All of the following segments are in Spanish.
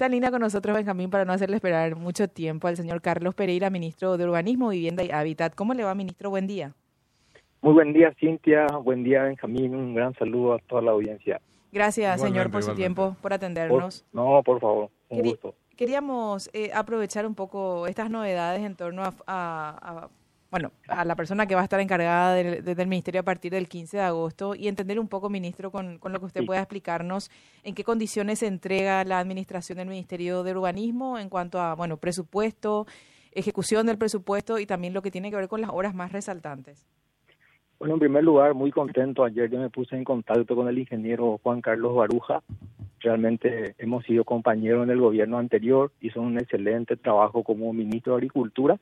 Está en línea con nosotros, Benjamín, para no hacerle esperar mucho tiempo al señor Carlos Pereira, ministro de Urbanismo, Vivienda y Hábitat. ¿Cómo le va, ministro? Buen día. Muy buen día, Cintia. Buen día, Benjamín. Un gran saludo a toda la audiencia. Gracias, señor, por su tiempo, por atendernos. no, por favor, un gusto. Queríamos eh, aprovechar un poco estas novedades en torno a bueno, a la persona que va a estar encargada del, del, ministerio a partir del 15 de agosto y entender un poco, ministro, con, con lo que usted pueda explicarnos en qué condiciones se entrega la administración del Ministerio de Urbanismo en cuanto a, bueno, presupuesto, ejecución del presupuesto y también lo que tiene que ver con las obras más resaltantes. Bueno, en primer lugar, muy contento. Ayer yo me puse en contacto con el ingeniero Juan Carlos Baruja. Realmente hemos sido compañeros en el gobierno anterior, hizo un excelente trabajo como ministro de Agricultura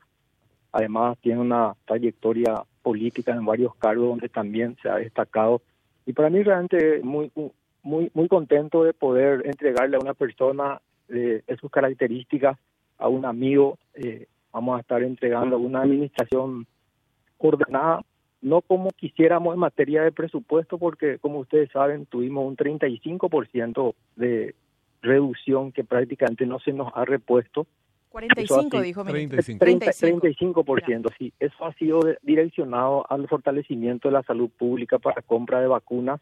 Además, tiene una trayectoria política en varios cargos donde también se ha destacado. Y para mí realmente muy muy muy contento de poder entregarle a una persona de, sus características, a un amigo. Eh, vamos a estar entregando una administración ordenada, no como quisiéramos en materia de presupuesto, porque como ustedes saben, tuvimos un 35% de reducción que prácticamente no se nos ha repuesto 45, dijo 35. 35%, ciento sí. Eso ha sido direccionado al fortalecimiento de la salud pública para compra de vacunas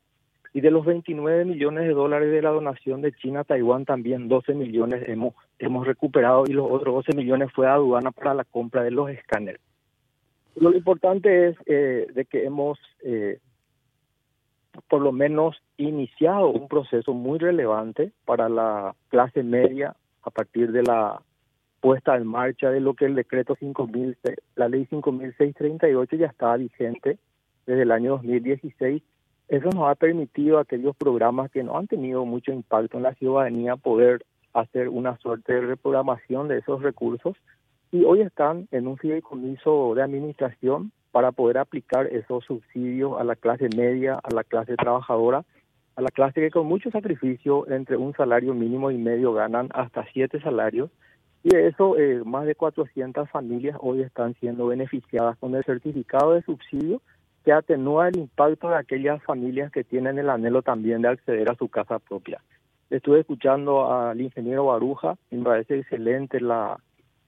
y de los 29 millones de dólares de la donación de China a Taiwán también 12 millones hemos hemos recuperado y los otros 12 millones fue a aduana para la compra de los escáneres. Lo importante es eh, de que hemos eh, por lo menos iniciado un proceso muy relevante para la clase media a partir de la puesta en marcha de lo que el decreto 5000, la ley 5638 ya estaba vigente desde el año 2016. Eso nos ha permitido a aquellos programas que no han tenido mucho impacto en la ciudadanía poder hacer una suerte de reprogramación de esos recursos y hoy están en un fideicomiso de administración para poder aplicar esos subsidios a la clase media, a la clase trabajadora, a la clase que con mucho sacrificio entre un salario mínimo y medio ganan hasta siete salarios y de eso, eh, más de 400 familias hoy están siendo beneficiadas con el certificado de subsidio que atenúa el impacto de aquellas familias que tienen el anhelo también de acceder a su casa propia. Estuve escuchando al ingeniero Baruja me parece excelente la,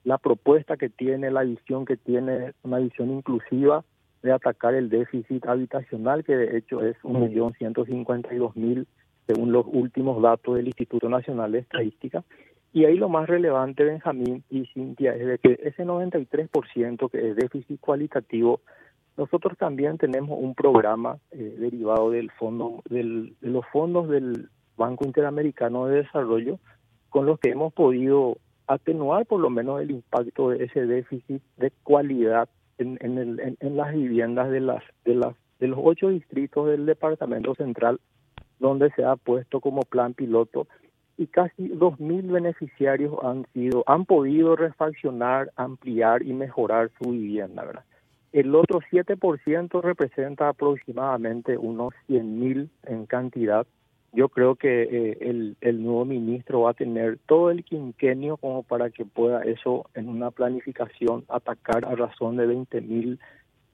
la propuesta que tiene, la visión que tiene, una visión inclusiva de atacar el déficit habitacional, que de hecho es 1.152.000 según los últimos datos del Instituto Nacional de Estadística. Y ahí lo más relevante, Benjamín y Cintia, es de que ese 93% que es déficit cualitativo, nosotros también tenemos un programa eh, derivado del fondo, del, de los fondos del Banco Interamericano de Desarrollo, con los que hemos podido atenuar por lo menos el impacto de ese déficit de cualidad en, en, el, en, las viviendas de las de las de los ocho distritos del departamento central donde se ha puesto como plan piloto y casi 2.000 beneficiarios han sido han podido refaccionar, ampliar y mejorar su vivienda, ¿verdad? El otro 7% representa aproximadamente unos 100.000 en cantidad. Yo creo que eh, el, el nuevo ministro va a tener todo el quinquenio como para que pueda eso en una planificación atacar a razón de 20.000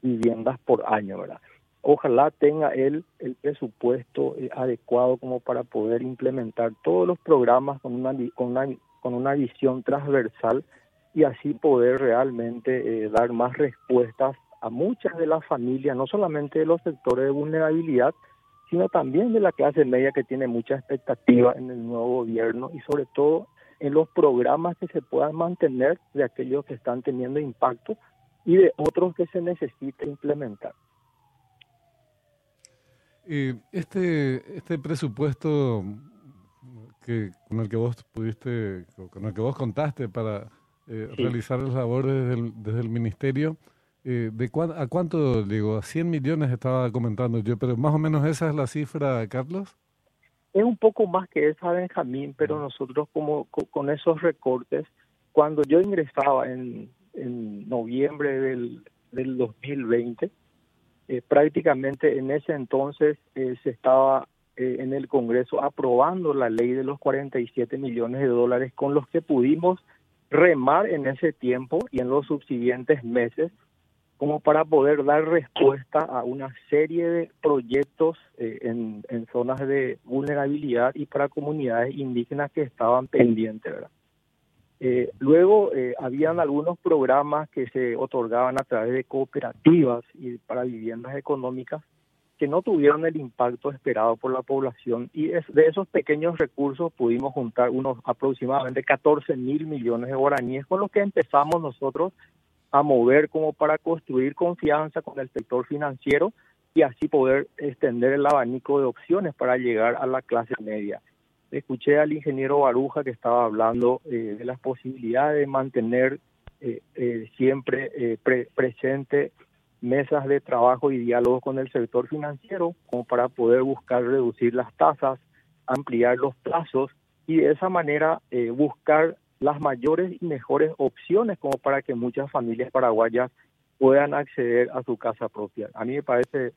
viviendas por año, ¿verdad? Ojalá tenga él el presupuesto eh, adecuado como para poder implementar todos los programas con una, con una, con una visión transversal y así poder realmente eh, dar más respuestas a muchas de las familias, no solamente de los sectores de vulnerabilidad, sino también de la clase media que tiene mucha expectativa en el nuevo gobierno y sobre todo en los programas que se puedan mantener de aquellos que están teniendo impacto y de otros que se necesite implementar este, este presupuesto que, con el que vos pudiste, con el que vos contaste para eh, realizar las labores desde el, desde el ministerio, eh, ¿de ¿a cuánto, digo, a 100 millones estaba comentando yo, pero más o menos esa es la cifra, Carlos? Es un poco más que esa, Benjamín, pero nosotros como con, esos recortes, cuando yo ingresaba en, en noviembre del, del 2020, eh, prácticamente en ese entonces eh, se estaba eh, en el Congreso aprobando la ley de los 47 millones de dólares con los que pudimos remar en ese tiempo y en los subsiguientes meses como para poder dar respuesta a una serie de proyectos eh, en, en, zonas de vulnerabilidad y para comunidades indígenas que estaban pendientes. ¿verdad? Eh, luego eh, habían algunos programas que se otorgaban a través de cooperativas y para viviendas económicas que no tuvieron el impacto esperado por la población y es, de esos pequeños recursos pudimos juntar unos aproximadamente 14 mil millones de guaraníes con los que empezamos nosotros a mover como para construir confianza con el sector financiero y así poder extender el abanico de opciones para llegar a la clase media. Escuché al ingeniero Baruja que estaba hablando eh, de las posibilidades de mantener eh, eh, siempre presente mesas de trabajo y diálogo con el sector financiero como para poder buscar reducir las tasas, ampliar los plazos y de esa manera buscar las mayores y mejores opciones como para que muchas familias paraguayas puedan acceder a su casa propia. A mí me parece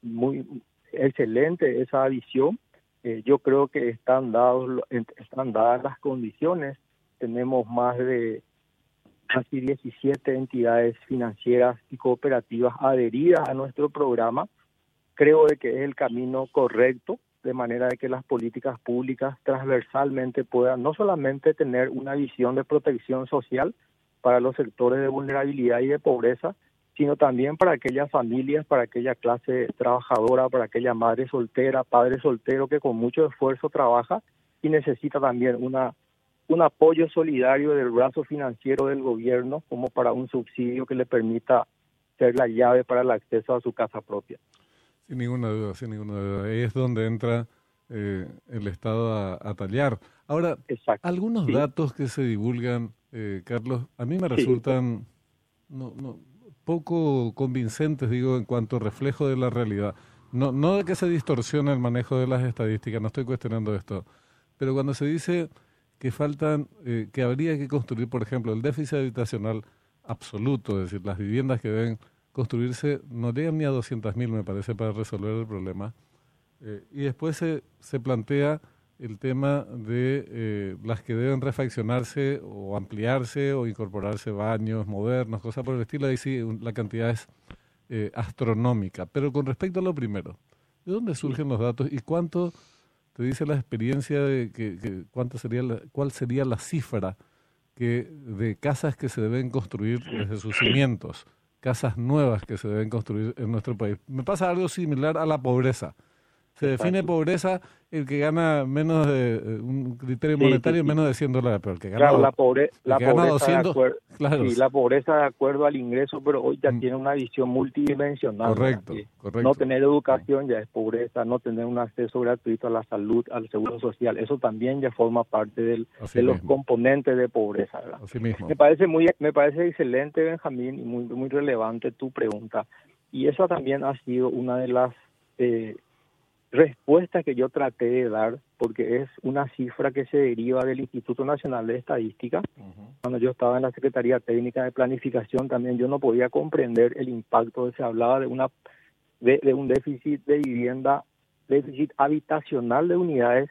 muy excelente esa visión. Eh, yo creo que están dados están dadas las condiciones. Tenemos más de casi 17 entidades financieras y cooperativas adheridas a nuestro programa. Creo de que es el camino correcto de manera de que las políticas públicas transversalmente puedan no solamente tener una visión de protección social para los sectores de vulnerabilidad y de pobreza, sino también para aquellas familias, para aquella clase trabajadora, para aquella madre soltera, padre soltero que con mucho esfuerzo trabaja y necesita también una un apoyo solidario del brazo financiero del gobierno como para un subsidio que le permita ser la llave para el acceso a su casa propia. Sin ninguna duda, sin ninguna duda. Ahí es donde entra eh, el Estado a, tallar. Ahora, algunos datos que se divulgan, eh, Carlos, a mí me resultan no, no, poco convincentes, digo, en cuanto a reflejo de la realidad. No, no de que se distorsione el manejo de las estadísticas, no estoy cuestionando esto, pero cuando se dice que faltan, eh, que habría que construir, por ejemplo, el déficit habitacional absoluto, es decir, las viviendas que deben construirse no llegan ni a 200.000, me parece, para resolver el problema. Eh, y después se, se, plantea el tema de eh, las que deben refaccionarse o ampliarse o incorporarse baños modernos, cosas por el estilo. Ahí sí, la cantidad es eh, astronómica. Pero con respecto a lo primero, ¿de dónde surgen los datos y cuánto te dice la experiencia de que, cuánto sería cuál sería la cifra que de casas que se deben construir desde sus cimientos? casas nuevas que se deben construir en nuestro país. Me pasa algo similar a la pobreza. Se define pobreza el que gana menos de eh, un criterio monetario menos de 100 dólares, pero el que gana, claro, la, pobre, la pobreza de acuerdo, claro. la pobreza de acuerdo al ingreso, pero hoy ya mm. tiene una visión multidimensional. Correcto, correcto. No tener educación ya es pobreza, no tener un acceso gratuito a la salud, al seguro social, eso también ya forma parte del, de los componentes de pobreza. Así mismo. Me parece muy, me parece excelente, Benjamín, y muy, muy relevante tu pregunta. Y eso también ha sido una de las eh, respuesta que yo traté de dar, porque es una cifra que se deriva del Instituto Nacional de Estadística. Cuando yo estaba en la Secretaría Técnica de Planificación, también yo no podía comprender el impacto. Se hablaba de, una, de, un déficit de vivienda, déficit habitacional de unidades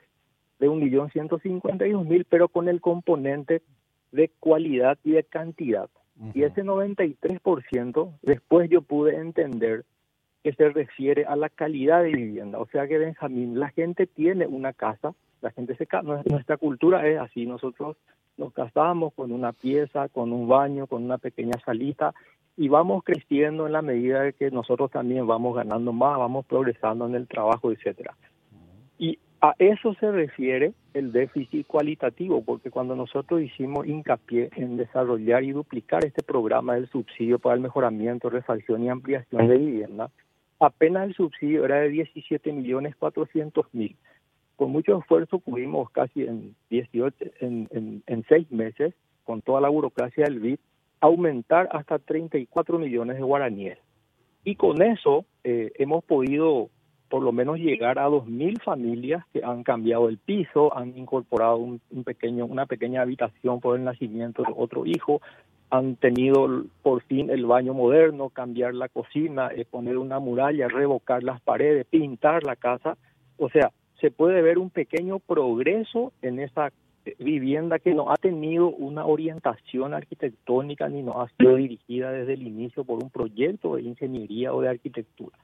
de un millón ciento cincuenta y mil, pero con el componente de cualidad y de cantidad. Y ese 93%, después yo pude entender que se refiere a la calidad de vivienda. O sea que Benjamín, la gente tiene una casa, la gente se nuestra cultura es así, nosotros nos casamos con una pieza, con un baño, con una pequeña salita y vamos creciendo en la medida de que nosotros también vamos ganando más, vamos progresando en el trabajo, etcétera. Y a eso se refiere el déficit cualitativo, porque cuando nosotros hicimos hincapié en desarrollar y duplicar este programa del subsidio para el mejoramiento, refacción y ampliación de vivienda, apenas el subsidio era de 17 millones 400 mil. Con mucho esfuerzo pudimos casi en 18, en, en, seis meses, con toda la burocracia del BID, aumentar hasta 34 millones de guaraníes. Y con eso eh, hemos podido por lo menos llegar a 2.000 familias que han cambiado el piso, han incorporado un, pequeño, una pequeña habitación por el nacimiento de otro hijo, han tenido por fin el baño moderno, cambiar la cocina, eh, poner una muralla, revocar las paredes, pintar la casa. O sea, se puede ver un pequeño progreso en esa vivienda que no ha tenido una orientación arquitectónica ni no ha sido dirigida desde el inicio por un proyecto de ingeniería o de arquitectura.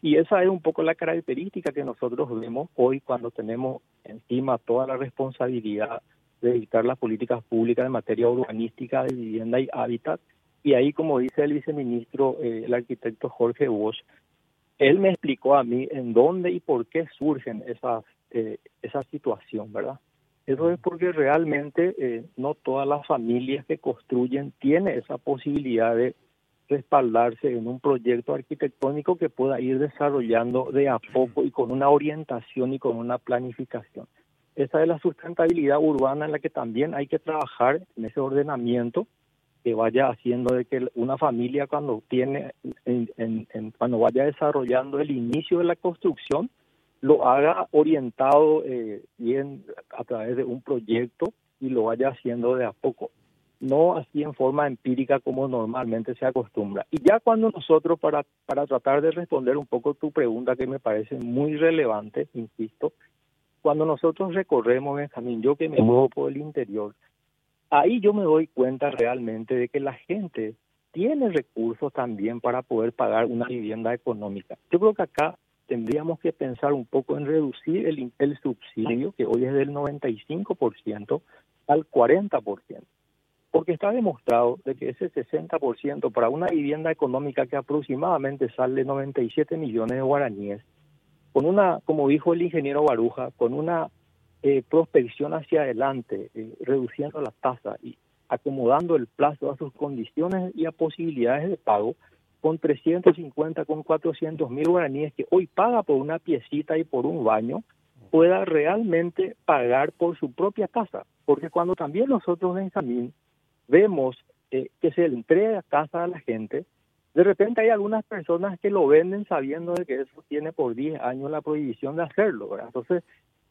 Y esa es un poco la característica que nosotros vemos hoy cuando tenemos encima toda la responsabilidad de dictar las políticas públicas en materia urbanística, de vivienda y hábitat. Y ahí, como dice el viceministro, eh, el arquitecto Jorge Bosch, él me explicó a mí en dónde y por qué surgen esas, eh, esa situación, ¿verdad? Eso es porque realmente eh, no todas las familias que construyen tienen esa posibilidad de respaldarse en un proyecto arquitectónico que pueda ir desarrollando de a poco y con una orientación y con una planificación. Esa es la sustentabilidad urbana en la que también hay que trabajar en ese ordenamiento que vaya haciendo de que una familia cuando tiene en, cuando vaya desarrollando el inicio de la construcción lo haga orientado eh, bien a través de un proyecto y lo vaya haciendo de a poco, no así en forma empírica como normalmente se acostumbra. Y ya cuando nosotros, para, para tratar de responder un poco tu pregunta que me parece muy relevante, insisto, cuando nosotros recorremos, Benjamín, yo que me muevo por el interior, ahí yo me doy cuenta realmente de que la gente tiene recursos también para poder pagar una vivienda económica. Yo creo que acá tendríamos que pensar un poco en reducir el, el subsidio, que hoy es del 95%, al 40%. Porque está demostrado de que ese 60% para una vivienda económica que aproximadamente sale 97 millones de guaraníes, con una, como dijo el ingeniero Baruja, con una eh, prospección hacia adelante, eh, reduciendo la tasa y acomodando el plazo a sus condiciones y a posibilidades de pago, con 350, con 400 mil guaraníes que hoy paga por una piecita y por un baño, pueda realmente pagar por su propia casa. Porque cuando también nosotros en Jamín vemos eh, que se le entrega casa a la gente, de repente hay algunas personas que lo venden sabiendo de que eso tiene por 10 años la prohibición de hacerlo. Entonces,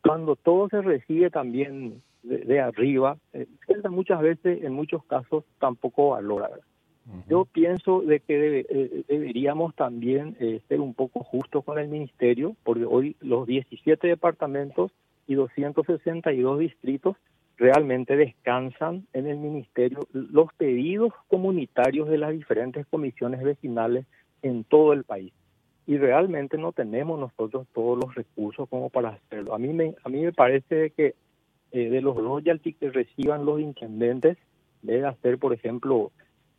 cuando todo se recibe también de, arriba, eh, muchas veces, en muchos casos, tampoco valora. Yo pienso de que eh, deberíamos también eh, ser un poco justos con el ministerio, porque hoy los 17 departamentos y 262 distritos realmente descansan en el ministerio los pedidos comunitarios de las diferentes comisiones vecinales en todo el país. Y realmente no tenemos nosotros todos los recursos como para hacerlo. A mí me, a mí me parece que eh, de los royalties que reciban los intendentes, debe hacer, por ejemplo,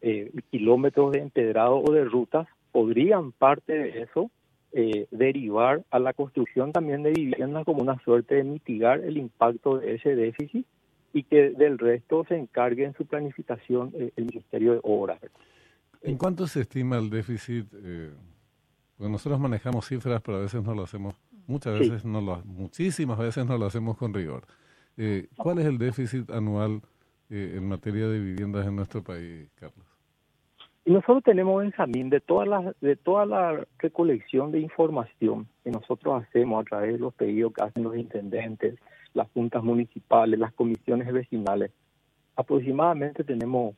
eh, kilómetros de empedrado o de rutas, podrían parte de eso eh, derivar a la construcción también de viviendas como una suerte de mitigar el impacto de ese déficit y que del resto se encargue en su planificación eh, el Ministerio de Obras. ¿En cuánto se estima el déficit? porque nosotros manejamos cifras, pero a veces no lo hacemos, muchas veces no lo, muchísimas veces no lo hacemos con rigor. ¿Cuál es el déficit anual en materia de viviendas en nuestro país, Carlos? Y nosotros tenemos, Benjamín, de toda la, de toda la recolección de información que nosotros hacemos a través de los pedidos que hacen los intendentes, las juntas municipales, las comisiones vecinales, aproximadamente tenemos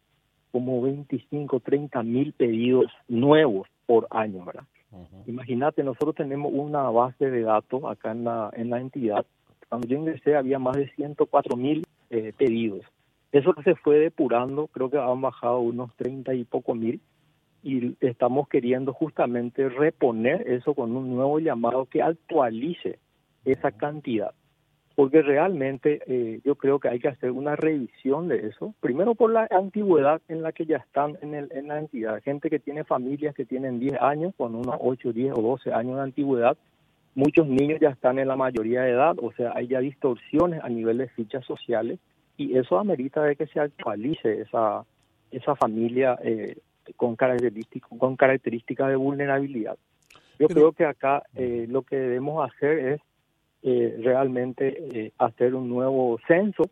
como 25, 30 mil pedidos nuevos por año, ¿verdad? Imagínate, nosotros tenemos una base de datos acá en la, en la entidad. Cuando yo ingresé había más de 104 mil eh, pedidos. Eso se fue depurando, creo que han bajado unos 30 y poco mil y estamos queriendo justamente reponer eso con un nuevo llamado que actualice esa cantidad. Porque realmente eh, yo creo que hay que hacer una revisión de eso, primero por la antigüedad en la que ya están en, el, en la entidad. Gente que tiene familias que tienen 10 años, con unos 8, 10 o 12 años de antigüedad, muchos niños ya están en la mayoría de edad, o sea, hay ya distorsiones a nivel de fichas sociales y eso amerita de que se actualice esa, esa familia eh, con, características, con características de vulnerabilidad. Yo creo que acá eh, lo que debemos hacer es eh, realmente hacer un nuevo censo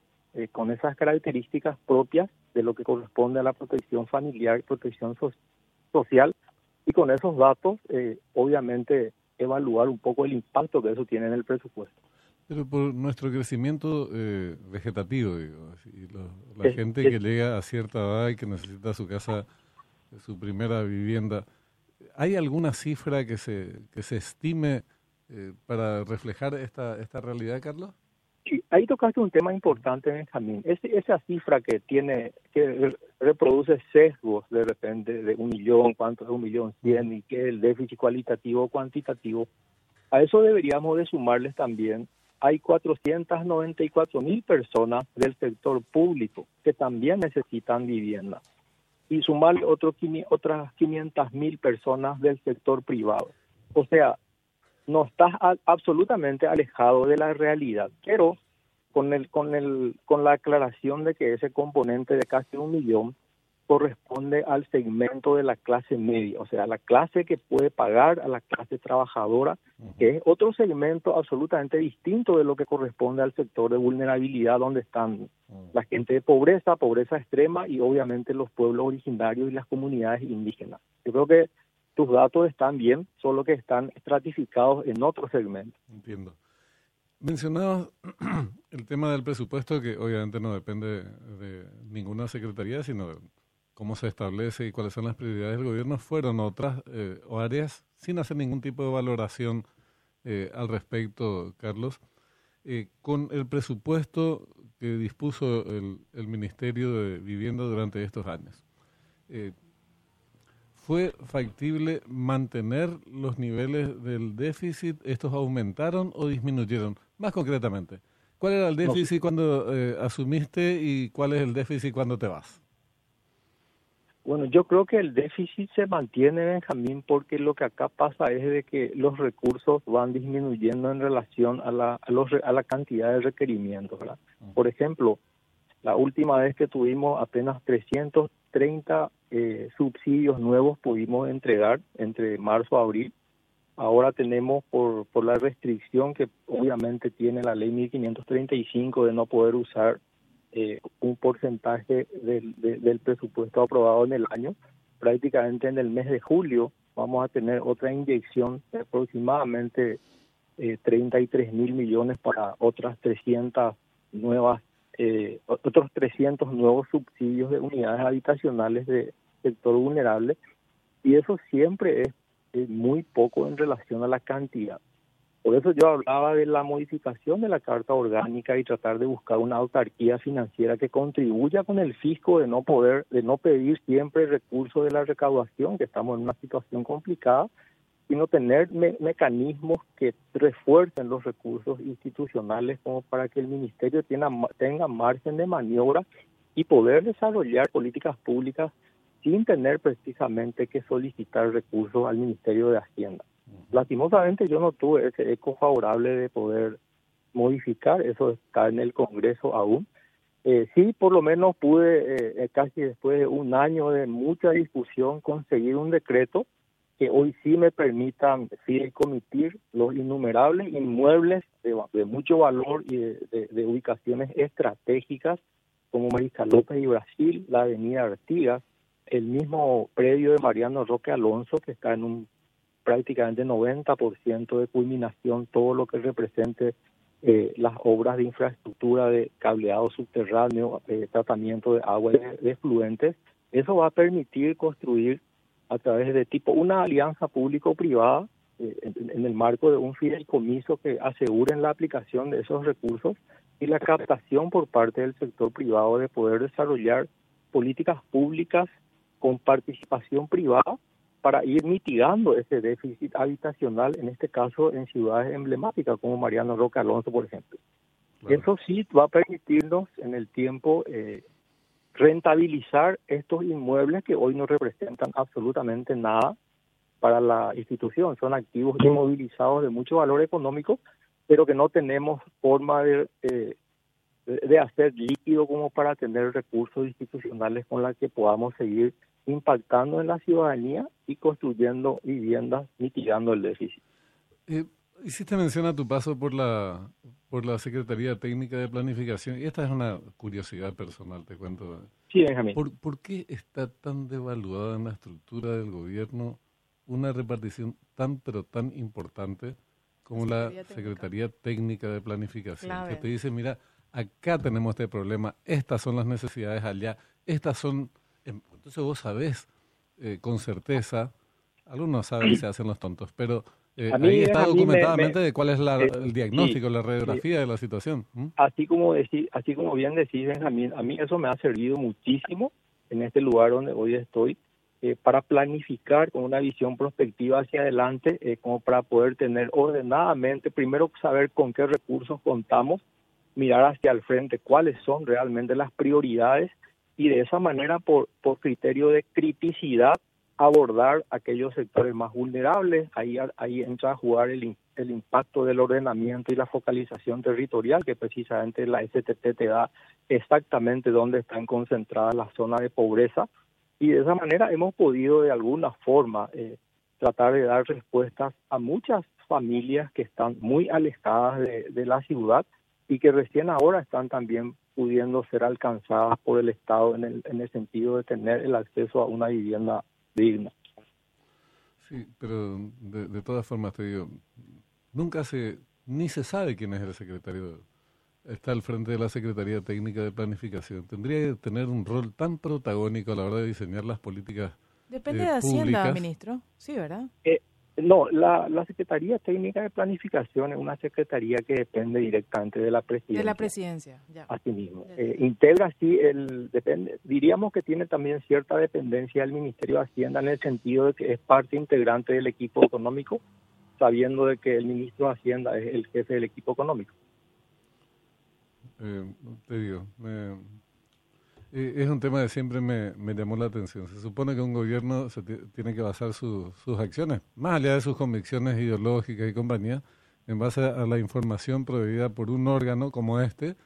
con esas características propias de lo que corresponde a la protección familiar y protección social y con esos datos obviamente evaluar un poco el impacto que eso tiene en el presupuesto. Pero por nuestro crecimiento eh, vegetativo, digo, la gente que llega a cierta edad y que necesita su casa, su primera vivienda, ¿hay alguna cifra que se, que se estime eh, para reflejar esta, esta realidad, Carlos? Sí, ahí tocaste un tema importante, Benjamín. esa cifra que tiene, que reproduce sesgos de repente de un millón, cuánto es un millón cien y que el déficit cualitativo o cuantitativo, a eso deberíamos de sumarles también hay 494 mil personas del sector público que también necesitan vivienda y sumar otro, otras 500 mil personas del sector privado. O sea, no estás absolutamente alejado de la realidad, pero con, el, con, el, con la aclaración de que ese componente de casi un millón corresponde al segmento de la clase media, o sea, la clase que puede pagar a la clase trabajadora, que es otro segmento absolutamente distinto de lo que corresponde al sector de vulnerabilidad donde están la gente de pobreza, pobreza extrema y obviamente los pueblos originarios y las comunidades indígenas. Yo creo que tus datos están bien, solo que están estratificados en otro segmento. Entiendo. Mencionabas el tema del presupuesto, que obviamente no depende de ninguna secretaría, sino de cómo se establece y cuáles son las prioridades del gobierno, fueron otras eh, áreas sin hacer ningún tipo de valoración eh, al respecto, Carlos. Eh, con el presupuesto que dispuso el, Ministerio de Vivienda durante estos años, eh, ¿fue factible mantener los niveles del déficit? ¿Estos aumentaron o disminuyeron? Más concretamente, ¿cuál era el déficit cuando asumiste y cuál es el déficit cuando te vas? Bueno, yo creo que el déficit se mantiene, Benjamín, porque lo que acá pasa es de que los recursos van disminuyendo en relación a la, a los, a la cantidad de requerimientos. ¿verdad? Por ejemplo, la última vez que tuvimos apenas 330 eh, subsidios nuevos pudimos entregar entre marzo a abril. Ahora tenemos por, por la restricción que obviamente tiene la ley 1535 de no poder usar eh, un porcentaje del, del presupuesto aprobado en el año. Prácticamente en el mes de julio vamos a tener otra inyección de aproximadamente eh, 33 mil millones para otras 300 nuevas, eh, otros 300 nuevos subsidios de unidades habitacionales de sector vulnerable y eso siempre es muy poco en relación a la cantidad. Por eso yo hablaba de la modificación de la Carta Orgánica y tratar de buscar una autarquía financiera que contribuya con el fisco de no poder, de no pedir siempre recursos de la recaudación, que estamos en una situación complicada, sino tener mecanismos que refuercen los recursos institucionales como para que el ministerio tenga, tenga margen de maniobra y poder desarrollar políticas públicas sin tener precisamente que solicitar recursos al Ministerio de Hacienda. Lastimosamente yo no tuve ese eco favorable de poder modificar, eso está en el Congreso aún. Eh, sí, por lo menos pude, eh, eh, casi después de un año de mucha discusión, conseguir un decreto que hoy sí me permitan comitir los innumerables inmuebles de, mucho valor y de, ubicaciones estratégicas como Marisa López y Brasil, la Avenida Artigas, el mismo predio de Mariano Roque Alonso que está en un prácticamente 90% de culminación todo lo que represente eh, las obras de infraestructura de cableado subterráneo, eh, tratamiento de agua de, fluentes. Eso va a permitir construir a través de tipo una alianza público-privada eh, en, el marco de un fideicomiso que aseguren la aplicación de esos recursos y la captación por parte del sector privado de poder desarrollar políticas públicas con participación privada para ir mitigando ese déficit habitacional, en este caso en ciudades emblemáticas como Mariano Roca Alonso, por ejemplo. Eso sí va a permitirnos en el tiempo eh, rentabilizar estos inmuebles que hoy no representan absolutamente nada para la institución. Son activos inmovilizados de mucho valor económico, pero que no tenemos forma de, eh, de hacer líquido como para tener recursos institucionales con los que podamos seguir impactando en la ciudadanía y construyendo viviendas, mitigando el déficit. Eh, hiciste mención a tu paso por la por la Secretaría Técnica de Planificación y esta es una curiosidad personal, te cuento. Sí, Benjamín. ¿Por, ¿Por qué está tan devaluada en la estructura del gobierno una repartición tan pero tan importante como la Secretaría Técnica de Planificación? Que te dice, mira, acá tenemos este problema, estas son las necesidades allá, estas son entonces vos sabés eh, con certeza, algunos saben se hacen los tontos, pero Eh, ahí está documentadamente de cuál es la, el diagnóstico, la radiografía de la situación. Así como decir, así como bien decís, Benjamín, a mí eso me ha servido muchísimo en este lugar donde hoy estoy eh, para planificar con una visión prospectiva hacia adelante, eh, como para poder tener ordenadamente, primero saber con qué recursos contamos, mirar hacia el frente cuáles son realmente las prioridades y de esa manera, por, por criterio de criticidad, abordar aquellos sectores más vulnerables. Ahí, ahí entra a jugar el, el impacto del ordenamiento y la focalización territorial, que precisamente la STT te da exactamente dónde están concentradas las zonas de pobreza y de esa manera hemos podido de alguna forma eh, tratar de dar respuestas a muchas familias que están muy alejadas de, la ciudad y que recién ahora están también pudiendo ser alcanzadas por el Estado en el, en el sentido de tener el acceso a una vivienda digna. Sí, pero de, de todas formas te digo, nunca se, ni se sabe quién es el secretario está al frente de la Secretaría Técnica de Planificación. Tendría que tener un rol tan protagónico a la hora de diseñar las políticas. Depende eh, de Hacienda, ministro. Sí, ¿verdad? Eh, no, la, la Secretaría Técnica de Planificación es una secretaría que depende directamente de la presidencia. De la presidencia, ya. Así mismo. Eh, integra, sí, el, depende, diríamos que tiene también cierta dependencia del Ministerio de Hacienda en el sentido de que es parte integrante del equipo económico, sabiendo de que el ministro de Hacienda es el jefe del equipo económico. Eh, te digo, eh, es un tema que siempre me, llamó la atención. Se supone que un gobierno se tiene que basar sus acciones, más allá de sus convicciones ideológicas y compañía, en base a la información proveída por un órgano como este,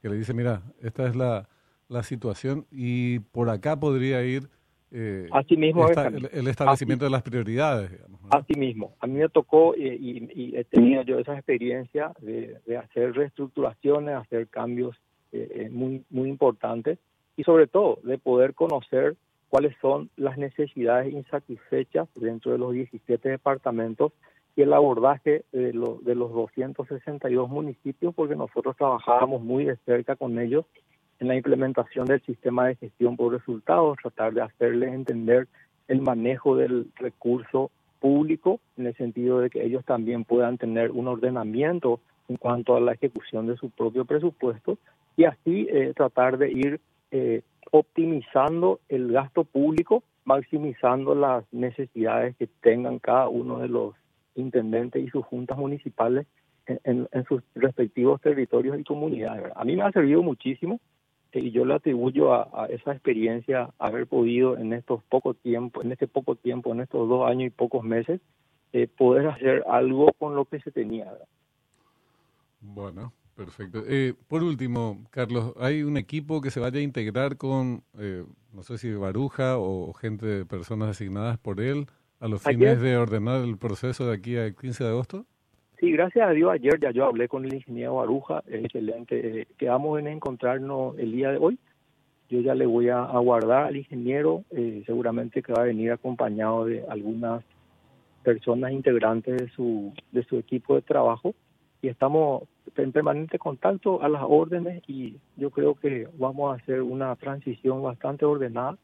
que le dice, mira, esta es la, la situación y por acá podría ir eh, Así mismo el, establecimiento de las prioridades. Digamos, Así mismo. A mí me tocó eh, y, he tenido yo esa experiencia de, hacer reestructuraciones, hacer cambios eh, eh, muy, muy importantes y sobre todo de poder conocer cuáles son las necesidades insatisfechas dentro de los 17 departamentos y el abordaje de, de los 262 municipios, porque nosotros trabajábamos muy de cerca con ellos en la implementación del sistema de gestión por resultados, tratar de hacerles entender el manejo del recurso público en el sentido de que ellos también puedan tener un ordenamiento en cuanto a la ejecución de su propio presupuesto y así eh, tratar de ir eh, optimizando el gasto público, maximizando las necesidades que tengan cada uno de los intendentes y sus juntas municipales en, en sus respectivos territorios y comunidades. A mí me ha servido muchísimo y yo le atribuyo a, esa experiencia haber podido en estos poco tiempo, en este poco tiempo, en estos dos años y pocos meses, eh, poder hacer algo con lo que se tenía. Bueno, perfecto. Eh, por último, Carlos, ¿hay un equipo que se vaya a integrar con, eh, no sé si Baruja o gente de personas asignadas por él a los fines de ordenar el proceso de aquí al 15 de agosto? Sí, gracias a Dios ayer ya yo hablé con el ingeniero Baruja, excelente. Eh, quedamos en encontrarnos el día de hoy. Yo ya le voy a, guardar al ingeniero, eh, seguramente que va a venir acompañado de algunas personas integrantes de su, de su equipo de trabajo y estamos en permanente contacto a las órdenes y yo creo que vamos a hacer una transición bastante ordenada.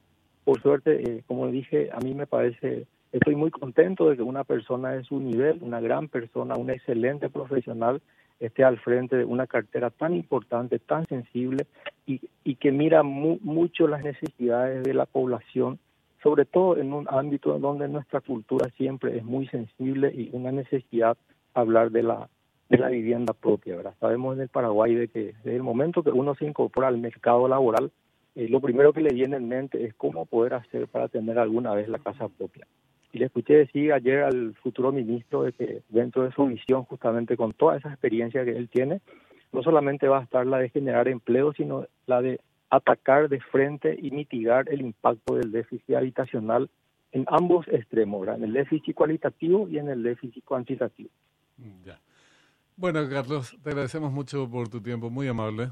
Por suerte, eh, como dije, a mí me parece Estoy muy contento de que una persona de su nivel, una gran persona, un excelente profesional, esté al frente de una cartera tan importante, tan sensible y, y que mira mucho las necesidades de la población, sobre todo en un ámbito donde nuestra cultura siempre es muy sensible y una necesidad hablar de la de la vivienda propia, ¿verdad? Sabemos en el Paraguay de que desde el momento que uno se incorpora al mercado laboral, eh, lo primero que le viene en mente es cómo poder hacer para tener alguna vez la casa propia. Y le escuché decir ayer al futuro ministro de que dentro de su visión, justamente con toda esa experiencia que él tiene, no solamente va a estar la de generar empleo, sino la de atacar de frente y mitigar el impacto del déficit habitacional en ambos extremos, en el déficit cualitativo y en el déficit cuantitativo. Ya. Bueno, Carlos, te agradecemos mucho por tu tiempo, muy amable.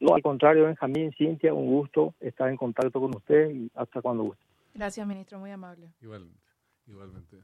No, al contrario, Benjamín, Cintia, un gusto estar en contacto con usted y hasta cuando guste. Gracias, ministro, muy amable. Igualmente. Igualmente.